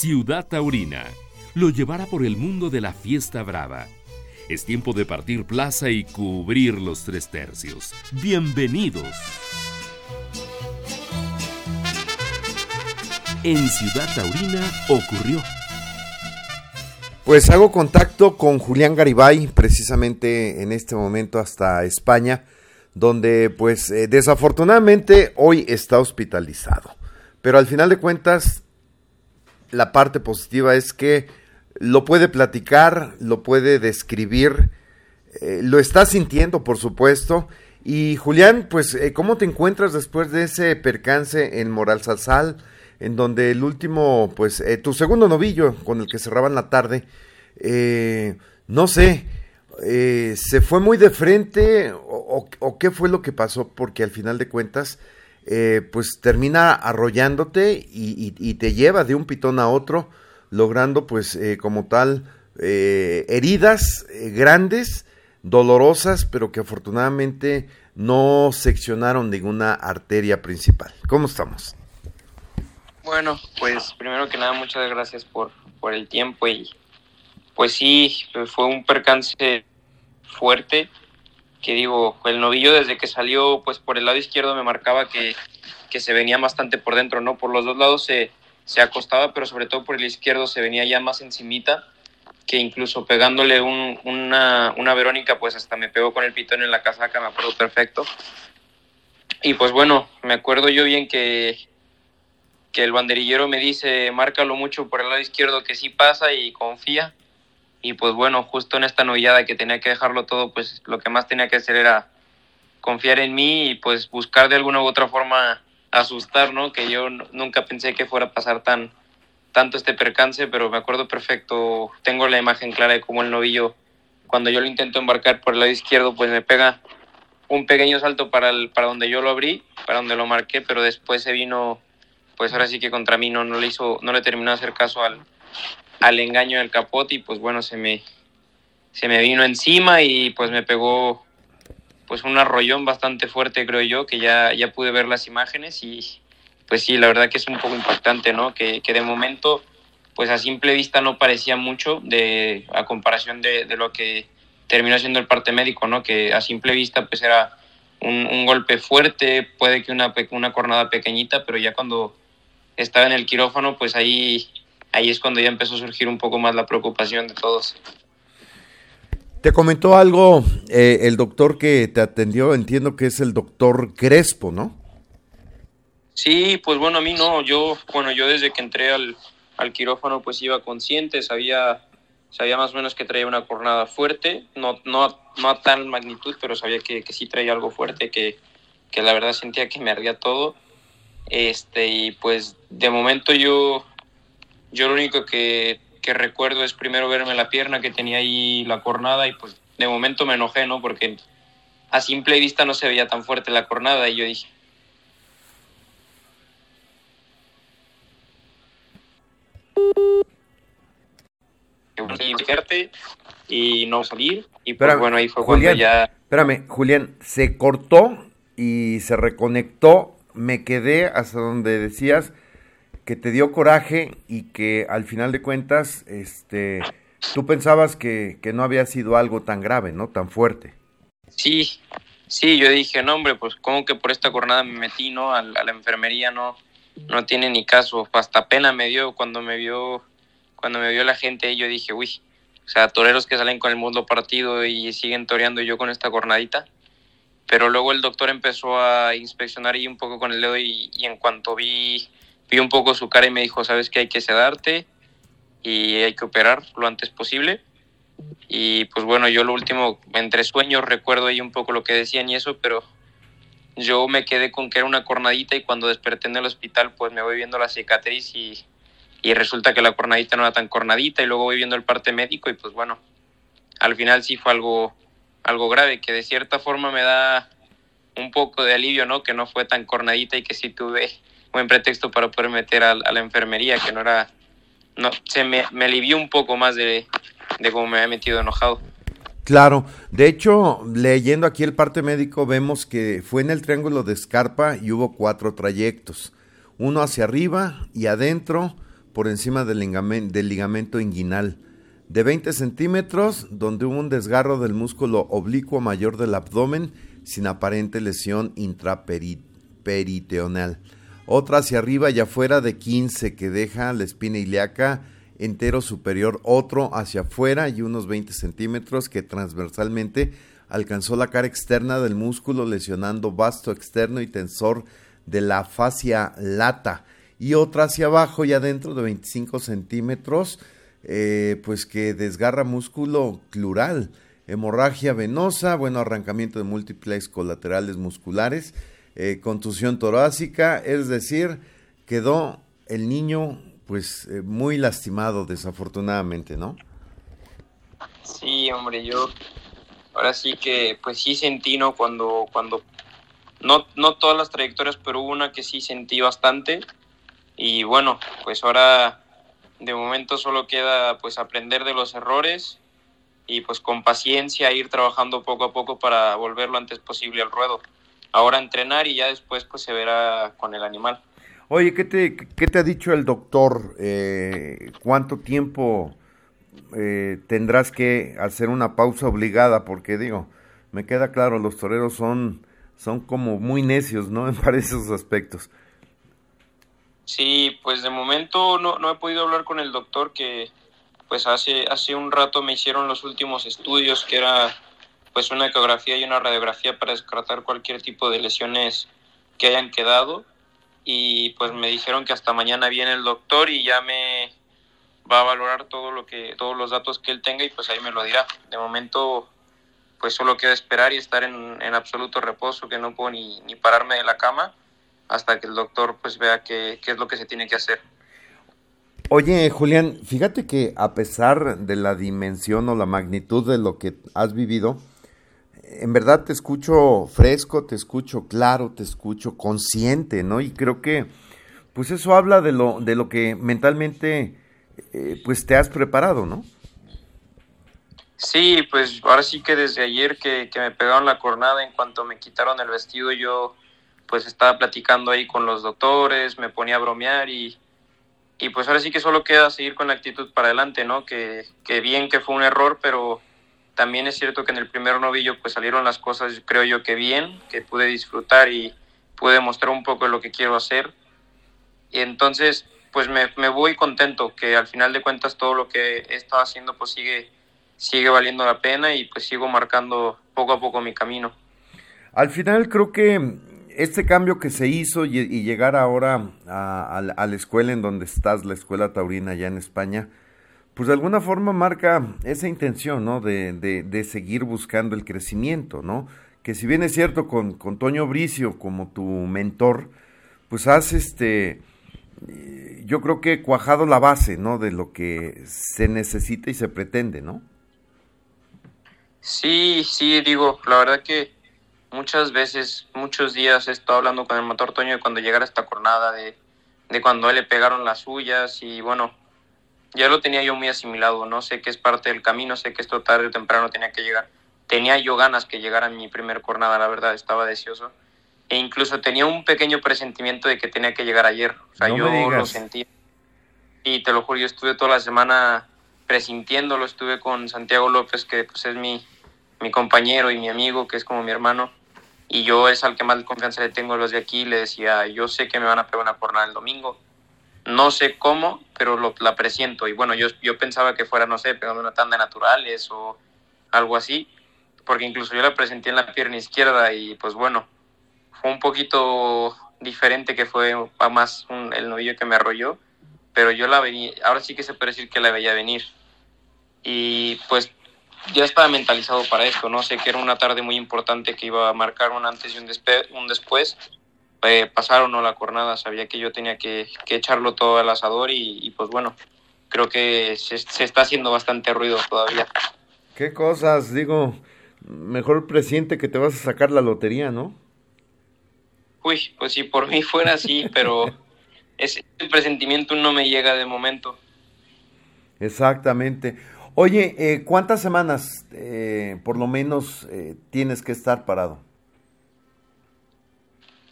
Ciudad Taurina lo llevará por el mundo de la fiesta brava. Es tiempo de partir plaza y cubrir los tres tercios. Bienvenidos. En Ciudad Taurina ocurrió. Pues hago contacto con Julián Garibay, precisamente en este momento hasta España, donde pues eh, desafortunadamente hoy está hospitalizado. Pero al final de cuentas, la parte positiva es que lo puede platicar, lo puede describir, eh, lo está sintiendo, por supuesto. Y Julián, pues, eh, ¿cómo te encuentras después de ese percance en Moral Salsal? en donde el último, pues, eh, tu segundo novillo con el que cerraban la tarde, eh, no sé, se fue muy de frente o, qué fue lo que pasó, porque al final de cuentas, pues termina arrollándote y, te lleva de un pitón a otro, logrando pues como tal heridas grandes, dolorosas, pero que afortunadamente no seccionaron ninguna arteria principal. ¿Cómo estamos? Bueno, pues primero que nada muchas gracias por, por el tiempo y pues sí, fue un percance fuerte que digo, el novillo desde que salió pues por el lado izquierdo me marcaba que, que se venía bastante por dentro, ¿no? Por los dos lados se, se acostaba, pero sobre todo por el izquierdo se venía ya más encimita, que incluso pegándole un, una, una Verónica pues hasta me pegó con el pitón en la casaca, me acuerdo perfecto. Y pues bueno, me acuerdo yo bien que que el banderillero me dice, márcalo mucho por el lado izquierdo que sí pasa y confía. Y pues bueno, justo en esta novillada que tenía que dejarlo todo, pues lo que más tenía que hacer era confiar en mí y pues buscar de alguna u otra forma asustar, ¿no? Que yo nunca pensé que fuera a pasar tan tanto este percance, pero me acuerdo perfecto, tengo la imagen clara de cómo el novillo, cuando yo lo intento embarcar por el lado izquierdo, pues me pega un pequeño salto para, el, para donde yo lo abrí, para donde lo marqué, pero después se vino pues ahora sí que contra mí no, no le hizo, no le terminó de hacer caso al, al engaño del capote y pues bueno, se me, se me vino encima y pues me pegó pues un arrollón bastante fuerte creo yo, que ya, ya pude ver las imágenes y pues sí, la verdad que es un poco impactante, ¿no? Que, que de momento pues a simple vista no parecía mucho de, a comparación de, lo que terminó siendo el parte médico, ¿no? Que a simple vista pues era un, un golpe fuerte, puede que una, una cornada pequeñita, pero ya cuando estaba en el quirófano, pues ahí, ahí es cuando ya empezó a surgir un poco más la preocupación de todos. Te comentó algo eh, el doctor que te atendió, entiendo que es el doctor Crespo, ¿no? Sí, pues bueno, a mí no, yo, bueno, yo desde que entré al, al quirófano pues iba consciente, sabía, sabía más o menos que traía una cornada fuerte, no, no, no a tal magnitud, pero sabía que, que sí traía algo fuerte, que, que la verdad sentía que me ardía todo este, y pues de momento yo, yo lo único que, que recuerdo es primero verme la pierna que tenía ahí la cornada y pues de momento me enojé, ¿no? Porque a simple vista no se veía tan fuerte la cornada y yo dije, y no salir y pues bueno ahí fue cuando ya espérame Julián se cortó y se reconectó me quedé hasta donde decías que te dio coraje y que al final de cuentas, este, tú pensabas que, que no había sido algo tan grave, ¿no? Tan fuerte. Sí, sí, yo dije, no, hombre, pues como que por esta jornada me metí, ¿no? A, la enfermería no, no tiene ni caso. Hasta pena me dio cuando me vio, cuando me vio la gente, yo dije, uy, o sea, toreros que salen con el mundo partido y siguen toreando yo con esta jornadita pero luego el doctor empezó a inspeccionar ahí un poco con el dedo y, en cuanto vi, vi un poco su cara y me dijo, sabes que hay que sedarte y hay que operar lo antes posible. Y pues bueno, yo lo último, entre sueños, recuerdo ahí un poco lo que decían y eso, pero yo me quedé con que era una cornadita y cuando desperté en el hospital pues me voy viendo la cicatriz y, y resulta que la cornadita no era tan cornadita y luego voy viendo el parte médico y pues bueno, al final sí fue algo algo grave, que de cierta forma me da un poco de alivio, ¿no? Que no fue tan cornadita y que sí tuve buen pretexto para poder meter a, la enfermería, que no era, no, se me, me alivió un poco más de, de cómo me había metido enojado. Claro, de hecho, leyendo aquí el parte médico vemos que fue en el triángulo de escarpa y hubo cuatro trayectos, uno hacia arriba y adentro, por encima del ligamento, del ligamento inguinal de 20 centímetros, donde hubo un desgarro del músculo oblicuo mayor del abdomen sin aparente lesión intraperitoneal. Otra hacia arriba y afuera de 15 que deja la espina ilíaca entero superior. Otro hacia afuera y unos 20 centímetros que transversalmente alcanzó la cara externa del músculo lesionando vasto externo y tensor de la fascia lata. Y otra hacia abajo y adentro de 25 centímetros eh, pues que desgarra músculo clural, hemorragia venosa, bueno, arrancamiento de múltiples colaterales musculares, eh, contusión torácica, es decir, quedó el niño pues eh, muy lastimado desafortunadamente, ¿no? Sí, hombre, yo ahora sí que pues sí sentí, ¿no? Cuando, cuando, no, no todas las trayectorias, pero una que sí sentí bastante y bueno, pues ahora de momento solo queda pues aprender de los errores y pues con paciencia ir trabajando poco a poco para volver lo antes posible al ruedo. Ahora entrenar y ya después pues se verá con el animal. Oye, ¿qué te, qué te ha dicho el doctor? Eh, ¿Cuánto tiempo eh, tendrás que hacer una pausa obligada? Porque digo, me queda claro, los toreros son, son como muy necios, ¿no? En esos aspectos. Sí, pues de momento no, no he podido hablar con el doctor que pues hace, hace un rato me hicieron los últimos estudios que era pues una ecografía y una radiografía para descartar cualquier tipo de lesiones que hayan quedado y pues me dijeron que hasta mañana viene el doctor y ya me va a valorar todo lo que todos los datos que él tenga y pues ahí me lo dirá. De momento pues solo queda esperar y estar en, en absoluto reposo que no puedo ni, ni pararme de la cama hasta que el doctor pues vea qué, qué es lo que se tiene que hacer. Oye, Julián, fíjate que a pesar de la dimensión o la magnitud de lo que has vivido, en verdad te escucho fresco, te escucho claro, te escucho consciente, ¿no? Y creo que, pues eso habla de lo, de lo que mentalmente, eh, pues te has preparado, ¿no? Sí, pues ahora sí que desde ayer que, que me pegaron la cornada, en cuanto me quitaron el vestido, yo pues estaba platicando ahí con los doctores, me ponía a bromear y, y pues ahora sí que solo queda seguir con la actitud para adelante, ¿no? Que, que bien que fue un error, pero también es cierto que en el primer novillo pues salieron las cosas, creo yo que bien, que pude disfrutar y pude mostrar un poco de lo que quiero hacer. Y entonces pues me, voy contento que al final de cuentas todo lo que he estado haciendo pues sigue, sigue valiendo la pena y pues sigo marcando poco a poco mi camino. Al final creo que este cambio que se hizo y, llegar ahora a, la escuela en donde estás, la escuela taurina allá en España, pues de alguna forma marca esa intención, ¿no? De, de, seguir buscando el crecimiento, ¿no? Que si bien es cierto con, con Toño Bricio como tu mentor, pues has este, yo creo que cuajado la base, ¿no? De lo que se necesita y se pretende, ¿no? Sí, sí, digo, la verdad que muchas veces, muchos días he estado hablando con el motor Toño de cuando llegara esta jornada, de, de cuando a él le pegaron las suyas y bueno, ya lo tenía yo muy asimilado, no sé que es parte del camino, sé que esto tarde o temprano tenía que llegar. Tenía yo ganas que llegara mi primer jornada, la verdad, estaba deseoso. E incluso tenía un pequeño presentimiento de que tenía que llegar ayer. O sea, yo lo sentí. Y te lo juro, yo estuve toda la semana presintiéndolo, estuve con Santiago López, que pues es mi, mi compañero y mi amigo, que es como mi hermano y yo es al que más confianza le tengo los de aquí, le decía, yo sé que me van a pegar una jornada el domingo, no sé cómo, pero lo, la presiento. Y bueno, yo, yo pensaba que fuera, no sé, pegando una tanda naturales o algo así, porque incluso yo la presenté en la pierna izquierda y pues bueno, fue un poquito diferente que fue más el novillo que me arrolló, pero yo la veía, ahora sí que se puede decir que la veía venir. Y pues ya estaba mentalizado para esto, ¿no? Sé que era una tarde muy importante que iba a marcar un antes y un, un después. Eh, pasaron ¿no? la jornada, sabía que yo tenía que, echarlo todo al asador y, pues bueno, creo que se, se, está haciendo bastante ruido todavía. ¿Qué cosas? Digo, mejor presiente que te vas a sacar la lotería, ¿no? Uy, pues si por mí fuera así, pero ese presentimiento no me llega de momento. Exactamente. Oye, eh, ¿cuántas semanas eh, por lo menos eh, tienes que estar parado?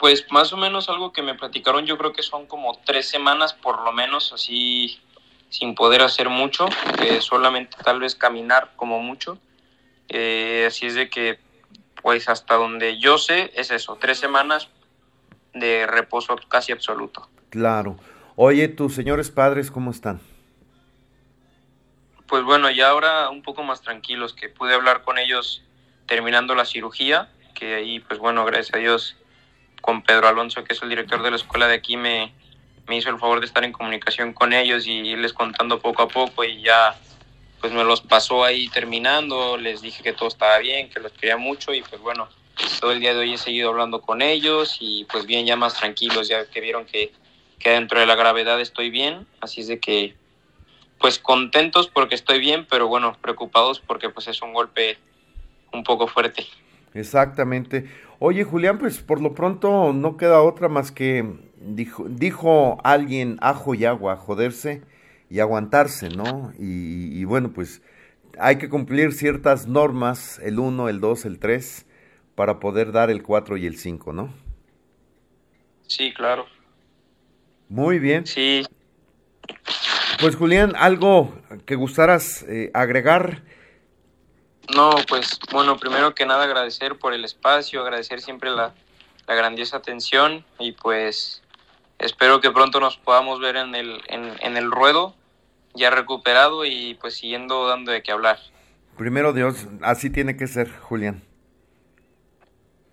Pues más o menos algo que me platicaron, yo creo que son como tres semanas por lo menos, así sin poder hacer mucho, eh, solamente tal vez caminar como mucho. Eh, así es de que, pues hasta donde yo sé, es eso, tres semanas de reposo casi absoluto. Claro. Oye, tus señores padres, ¿cómo están? Pues bueno, ya ahora un poco más tranquilos, que pude hablar con ellos terminando la cirugía, que ahí, pues bueno, gracias a Dios, con Pedro Alonso, que es el director de la escuela de aquí, me, me hizo el favor de estar en comunicación con ellos y irles contando poco a poco y ya pues me los pasó ahí terminando, les dije que todo estaba bien, que los quería mucho y pues bueno, todo el día de hoy he seguido hablando con ellos y pues bien ya más tranquilos, ya que vieron que, que dentro de la gravedad estoy bien, así es de que pues contentos porque estoy bien, pero bueno, preocupados porque pues es un golpe un poco fuerte. Exactamente. Oye, Julián, pues por lo pronto no queda otra más que dijo, dijo alguien ajo y agua, joderse y aguantarse, ¿no? Y, y bueno, pues hay que cumplir ciertas normas, el 1, el 2, el 3, para poder dar el 4 y el 5, ¿no? Sí, claro. Muy bien. Sí. Pues Julián, algo que gustaras eh, agregar. No, pues bueno, primero que nada agradecer por el espacio, agradecer siempre la, la grandiosa atención y pues espero que pronto nos podamos ver en el, en, en el ruedo, ya recuperado y pues siguiendo dando de qué hablar. Primero Dios, así tiene que ser, Julián.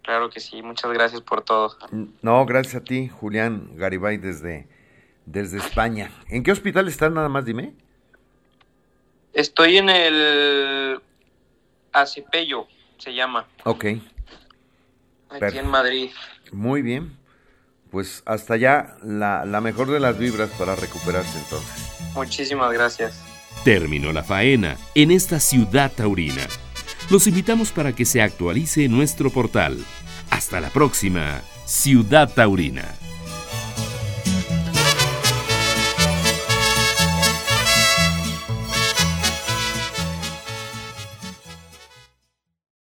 Claro que sí, muchas gracias por todo. No, gracias a ti, Julián Garibay, desde, desde España. ¿En qué hospital estás nada más, dime? Estoy en el Acepello, se llama. Ok. Aquí Perfecto. en Madrid. Muy bien. Pues hasta allá la, la mejor de las vibras para recuperarse entonces. Muchísimas gracias. Terminó la faena en esta ciudad taurina. Los invitamos para que se actualice nuestro portal. Hasta la próxima, Ciudad Taurina.